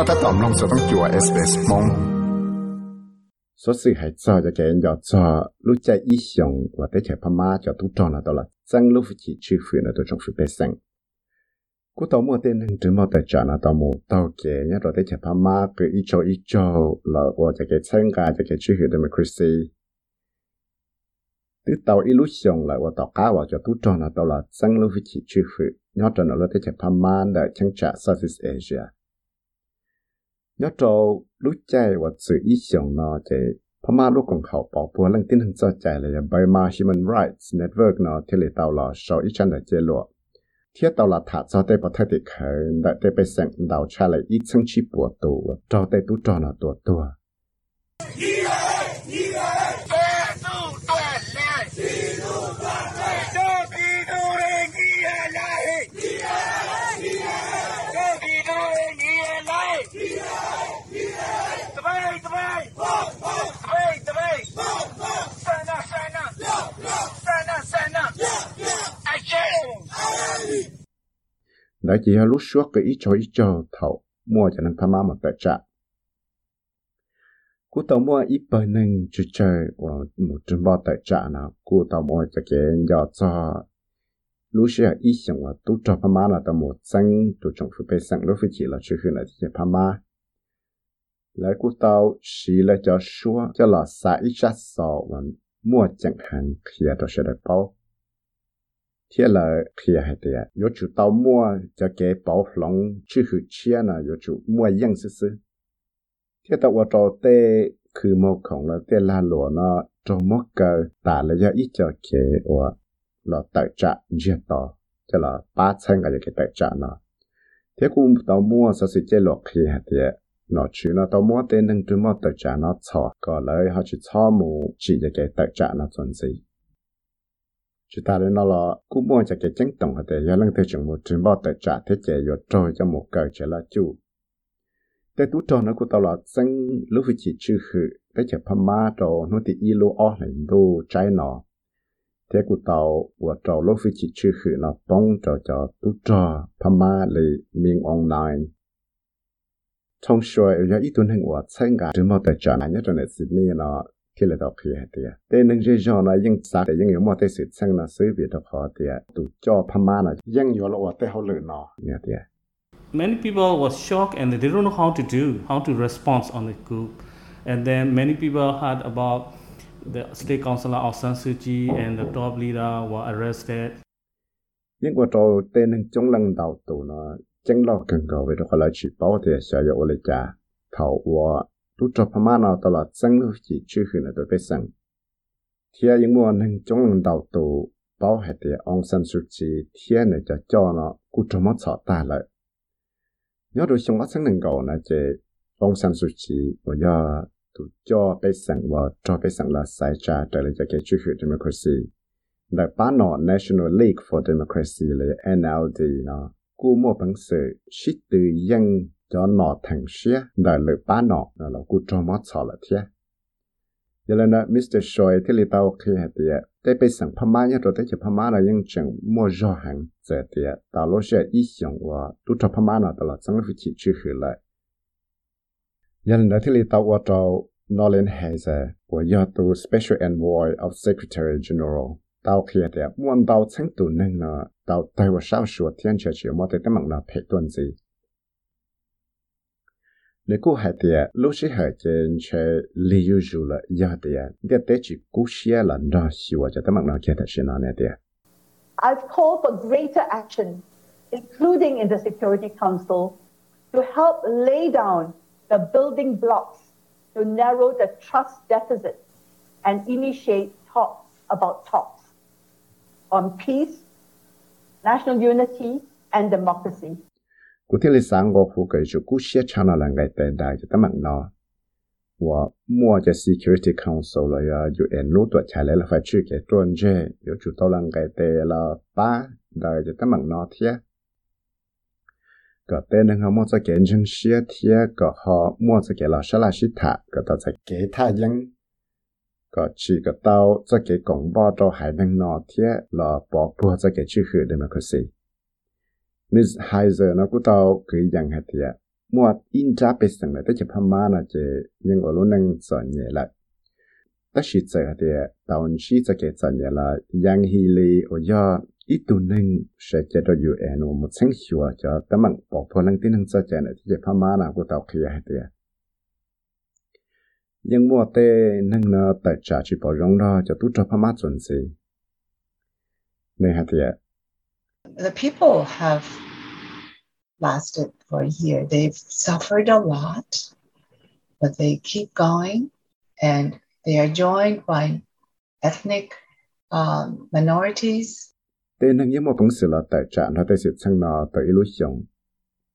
覺得當攏就當叫我 SBS 夢。所以係做就嘅要做，你在以上或者係爸媽就都做得到啦，真路夫妻出去呢都仲會被生。古到末啲人只冇得做啦，到冇到嘅，一路啲係爸媽佢一做一做，啦我就嘅參加就嘅出去 democracy。啲到一路上來我到家我就都做得到啦，真路夫妻出去，要做呢啲係爸媽嚟參加 Southeast Asia。Chân lúc chỉ chữ phụ là tôi trong phụ bê sinh cú tàu mua tên hình chứng mò tài trả là tàu mua tàu kế nhá rồi tới chạy phama cứ ý cho ý cho là và cho cái chân gà cho cái chữ phụ democracy từ tàu ý lúc xong là và tàu cá và cho tu tròn là đó là chân lúc chỉ chữ phụ nhá cho nó là tới chạy phama để chân trả Southeast Asia nhớ trâu lúc chạy và sự ý tưởng nó chỉ pha ma lúc còn học bảo bùa lăng tin hình cho chạy là Burma Human Rights Network nó thì lệ tàu là sau ý chân là chế lộ thiết tàu là thả cho tê bảo thay tiệc khởi đại tê bê sẵn đào cha lại ít chân chi bùa tù cho tê tú trò là tùa tùa đó chỉ lúc suốt cái ít cho ít cho thầu mua cho nên tham mà tài trả. Cú tàu mua ít bờ nên chú chơi, và một trăm bao tài trả nào, cú tàu mua cho cái nhỏ cho. Lúc xưa ít xong và tu cho tham là tàu một xanh tu trong phụ bê xanh, lúc phải chỉ là chú hư là chỉ tham lấy cú tàu xí là cho xua, cho là xả ít sát sọ, và mua chẳng hạn kia đó sẽ được bao thế là khi hay thì yo chủ tàu mua cho cái bảo lòng chứ hữu chia là yo chủ mua yên sư sư thế tàu vào trò tê cứ một khổng là tê la lúa nó cho một cái tả là do ít cho cái và là tự trả giết tỏ cho là ba ba 千 cái cái tự trả nó thế cũng tàu mua sao sự chế lọc khi hay thế nó chứ nó tàu mua tên nâng trung mua tự trả nó cho có lời họ chỉ cho mù chỉ cái tự trả nó chuẩn gì chỉ ta đến nó là cú mua cho cái chứng tổng để giờ lăng thế trường một trình báo tài trả thế chế rồi trôi cho một cờ chế là chủ. Để tú trò nó cũng tao là dân lúc phải chỉ chữ khử để chế pha ma trò, nó thì y lô o lại đô trái nó thế của tàu và trò lúc phải chỉ chữ khử nó bông cho cho tú trò pha ma lì miền online trong suy ở giờ ít tuần hành của sinh cả trường bao tài trả này nhất là Sydney nó khi là đọc khi tiệt thế nên cái do nó những sao để những một cái sự sang là suy vì đọc họ tiệt tụ cho Pama là những nhiều là đây họ lựa nó nè tiệt Many people was shocked and they don't know how to do, how to respond on the group. And then many people heard about the state councillor Aung San Suu Kyi and the top leader were arrested. những cái trò tên hình trong lần đầu tụ nó chân lo cần cầu về đó là chỉ bảo thì sẽ có lấy trả thầu và tu cho Pama nào tao là chân lưu chỉ chưa hình là tôi biết rằng thì những mùa nâng chống lần đầu tụ bảo hệ thì ông San Suu Kyi thiên này cho cho nó cú cho mất sợ ta lại nhớ rồi xong sáng nâng cầu là chế ông san su chi và do tu cho bé sang và cho bé sang là sai cha trở lại cho cái chưa nghĩa democracy. Là bán nó National League for Democracy là NLD nó cú mua bằng sự shit từ dân cho nó thành xia đại lửa ba nó, là nó cũng trong mắt sợ là thế giờ là nó Mr. Choi thì lý tao khi hạt tiệt tới bây sang Pha Mã nhá rồi tới chụp Pha Mã là những chuyện mua rõ hàng giờ tiệt tao lúc sẽ ý tưởng và tu cho Pha Mã nào tao là chẳng phải chỉ chưa hiểu lại. Giờ là nó thì lý tao qua trâu nó lên hệ do tu Special Envoy of Secretary General. Tao khi hạt tiệt muốn tao chẳng tu nên là tao tay vào sao sửa thiên chờ chiều mà tới cái mạng là phải tuần gì nếu cô hạt tiệt lúc sẽ hạt trên chơi lý do dù là giờ tiệt để tế chỉ cú xia là nó xíu cho tấm nó kia thật sự nó nè tiệt I've called for greater action, including in the Security Council, to help lay down the building blocks to narrow the trust deficit and initiate talks about talks on peace, national unity, and democracy cụ thể là sáng ngô phụ cái chỗ cú xia chăn nó là ngày tệ đại cho tấm nó và mua cho Security Council là ya UN nút tuổi trả lại là phải chịu cái tuần chế 有 chủ tàu là ngày tệ là ba đại cho tấm nó thế, cái tên là mua cho cái chân xia thế cái họ mua cho cái là sao là xí thả cái tao cho cái thả dân cái chỉ cái tàu cho cái công báo cho hải năng nó thế là bỏ bùa cho cái chữ hữu democracy มิสไฮเซอร์นะกูเตาคืออย่างหตุเถียมวดอินจ้าเปสังเลยแต่จะพม่านะเจยังอรุนังสอนเนี่ยละแต่ชิดเสียหัดเถียตอนชีจะเกิดสอนเนี่ยละยังฮีลีโอยออีตัวนึงเสียจะเราอยู่เอนมุดเส้นชัวจะแต่มันบอกพลังที่นั่งจะเจนที่จะพม่านะกูเตาคือเหตุเถียังมัวเตนั่งเนาะแต่จ่าชิบอร้องรอจะตุ้จะพม่าส่นสีในหตุเถี the people have lasted for a year. They've suffered a lot, but they keep going and they are joined by ethnic um, minorities. Tên năng yếm một bằng sự là tại trạng là tại sự sang nọ tại illusion.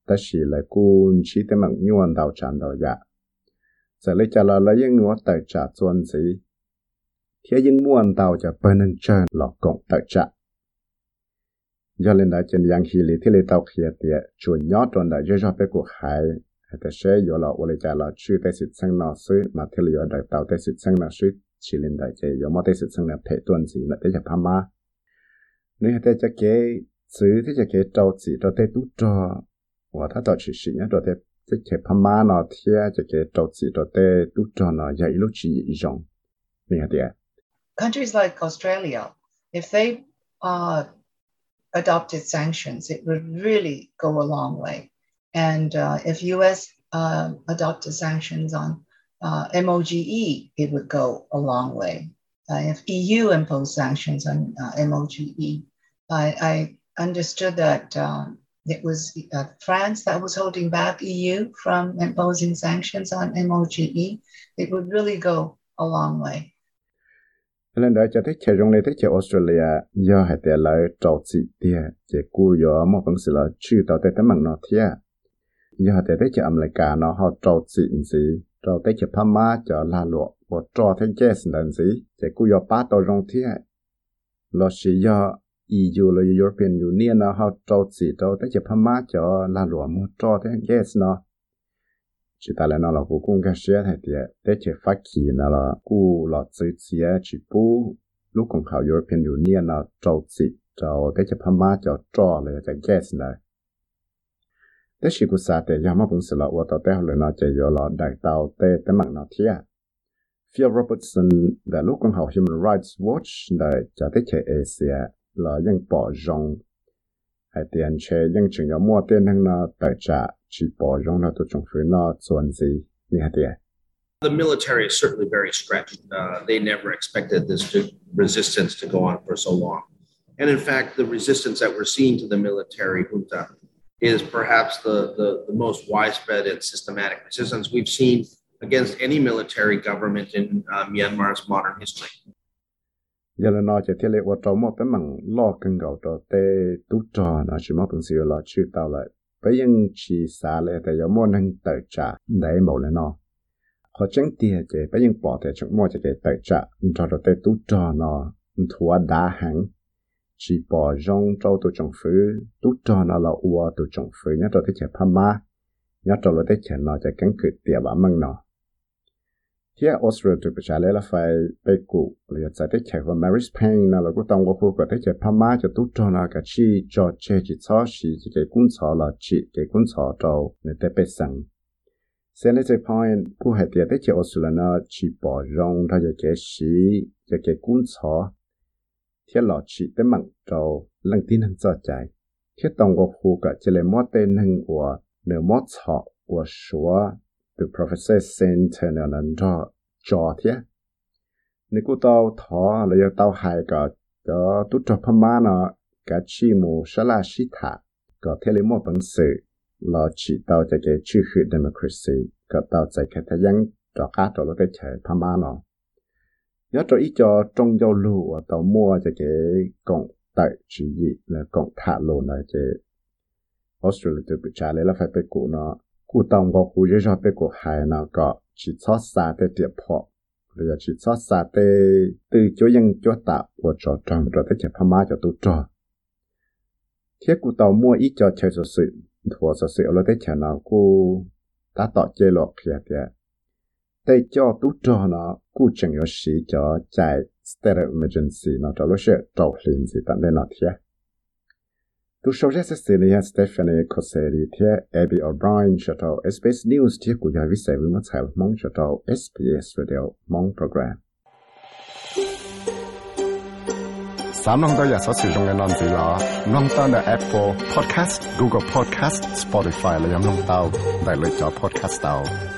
Ta chỉ là cun chỉ tên mạng nhuận đào trạng đào dạ. Giờ lấy trả là lấy những ngõ tại trạng chuẩn sĩ. Thế những muôn đào cho bên nâng chơi lọ cộng tại trạng giờ lên đã chân yang hi lý thế lấy tàu khía tiệt chủ nhỏ tròn đã dễ cho bé của hải hay ta sẽ giờ là ule trả là chữ tới sự sang nó suy mà thế lấy đại tàu tới sự sang nó suy chỉ lên đại chạy giờ mà tới sự sang là phải tuần gì là tới chập hama nếu hay tới chắc kế chữ thế chắc kế trâu chỉ trâu tây tú trò. Và ta tàu chỉ sĩ nhá, trâu tây thế chập hama nó thế chắc kế trâu chỉ trâu tây tú trò nó dạy lúc chỉ dòng nếu hay ta countries like Australia, if they are adopted sanctions, it would really go a long way. And uh, if U.S. Uh, adopted sanctions on uh, MOGE, it would go a long way. Uh, if EU imposed sanctions on uh, MOGE, I, I, understood that um, it was uh, France that was holding back EU from imposing sanctions on MOGE. It would really go a long way. Lần đó cho thấy chơi rong này thấy chơi Australia. Do hai tiền lại trâu chỉ tiền chơi cú do một phần sự là chưa tao tới tấm bằng nó thiệt do hai tiền thấy chơi America nó, họ trâu chỉ gì? Trâu tới chơi Pama cho la lụa, và trâu thấy chơi sinh đàn gì? Chơi cú do ba tàu rong thiệt lo chỉ do EU là European Union nó họ trâu chỉ trâu tới chơi Pama cho la lụa một trâu thấy chơi nó chỉ ta lại nó là cô cũng cái xe thay thì để chỉ phát kỳ nó là cô là tự chỉ chỉ bù lúc còn khảo European Union là trâu chỉ cho để chỉ phàm má cho cho là cái gas này để chỉ cô sa để yama bung là ô tô để hồi nó chỉ yo là đại tàu để để mặc nó thia Phil Robertson, đã lúc còn học Human Rights Watch, đã cho tới chỉ Asia là những bỏ rong hay tiền chế những chuyện có mua tiền hàng nó tài trả the military is certainly very stretched. Uh, they never expected this to, resistance to go on for so long. And in fact, the resistance that we're seeing to the military junta is perhaps the, the, the most widespread and systematic resistance we've seen against any military government in uh, Myanmar's modern history. giờ là nó chỉ thiết lệ vào trong một tấm bằng lo cân gạo cho tê tú trò nó chỉ mất bằng siêu là chưa tao lại bây giờ chỉ xa lệ để cho mua năng tự trả, để mẫu lên nó. Họ chẳng tiền chỉ bây giờ bỏ thì chẳng mua chỉ cái tự trả cho rồi tự tu cho nó, thua đá hàng chỉ bỏ rong cho tụ trồng phứ, tú cho nó là ua tụ trồng phứ nhớ rồi tới chỉ phá ma nhớ rồi tới chỉ nó chỉ cắn cự tiền bả măng nó here Australia to cha le la fai pe ku le cha te che wa Mary's Pain, na la ku tong ko ko te che pa ma cho tu cho na ka chi, cho che chi cho shi chi ke kun cho la chi, ke kun cho to ne te pe sang. Senator Pine, ku ha te te che Australia na chi po rong ta je ke shi je ke kun cho thiết lọ chỉ tới mặn trâu lăng tin hăng cho chạy thiết tông của khu cả chỉ là mót tên hăng của nửa mót thọ của the từ professor sent an là cho cho thế nếu cô tao thọ là tao hại cả cho tu cho phàm ma nó cả chi mù sa la shi thả có thể lấy một bằng sự là chỉ tao cho cái chữ hữu democracy có tao chạy cái thời gian cho cá cho nó cái chạy phàm ma nó nhớ cho ý cho trong giao lưu tao mua cho cái cộng tại chỉ gì là cộng thả lô này cái Australia tự bị trả lấy là phải bị cụ nó cụ tông có cụ dễ cho bé cụ hài nào có chỉ cho xa tê tiệp họ rồi chỉ cho xa tê từ chỗ dân chỗ tạo của trò tròn rồi tới chạy phá má cho tụ trò thiết cụ tàu mua ít cho chơi sự sự thua sự sự rồi tới chạy nào cụ ta tỏ chơi lọ kia kìa tê cho tụ trò nó cụ chẳng có sĩ cho chạy state of emergency nó cho lúc sẽ trâu liền gì tận đây nó thiết tu sau ra sẽ xử lý Stephanie Cosseri theo Abby O'Brien cho tàu SBS News theo của nhà viết sẽ với mất chạy mong cho tàu SBS Radio mong program 三弄到日所使用嘅案子啦，弄到嘅 Apple Podcast、Google Podcast、Spotify 嚟饮弄到，嚟嚟咗 Podcast 到。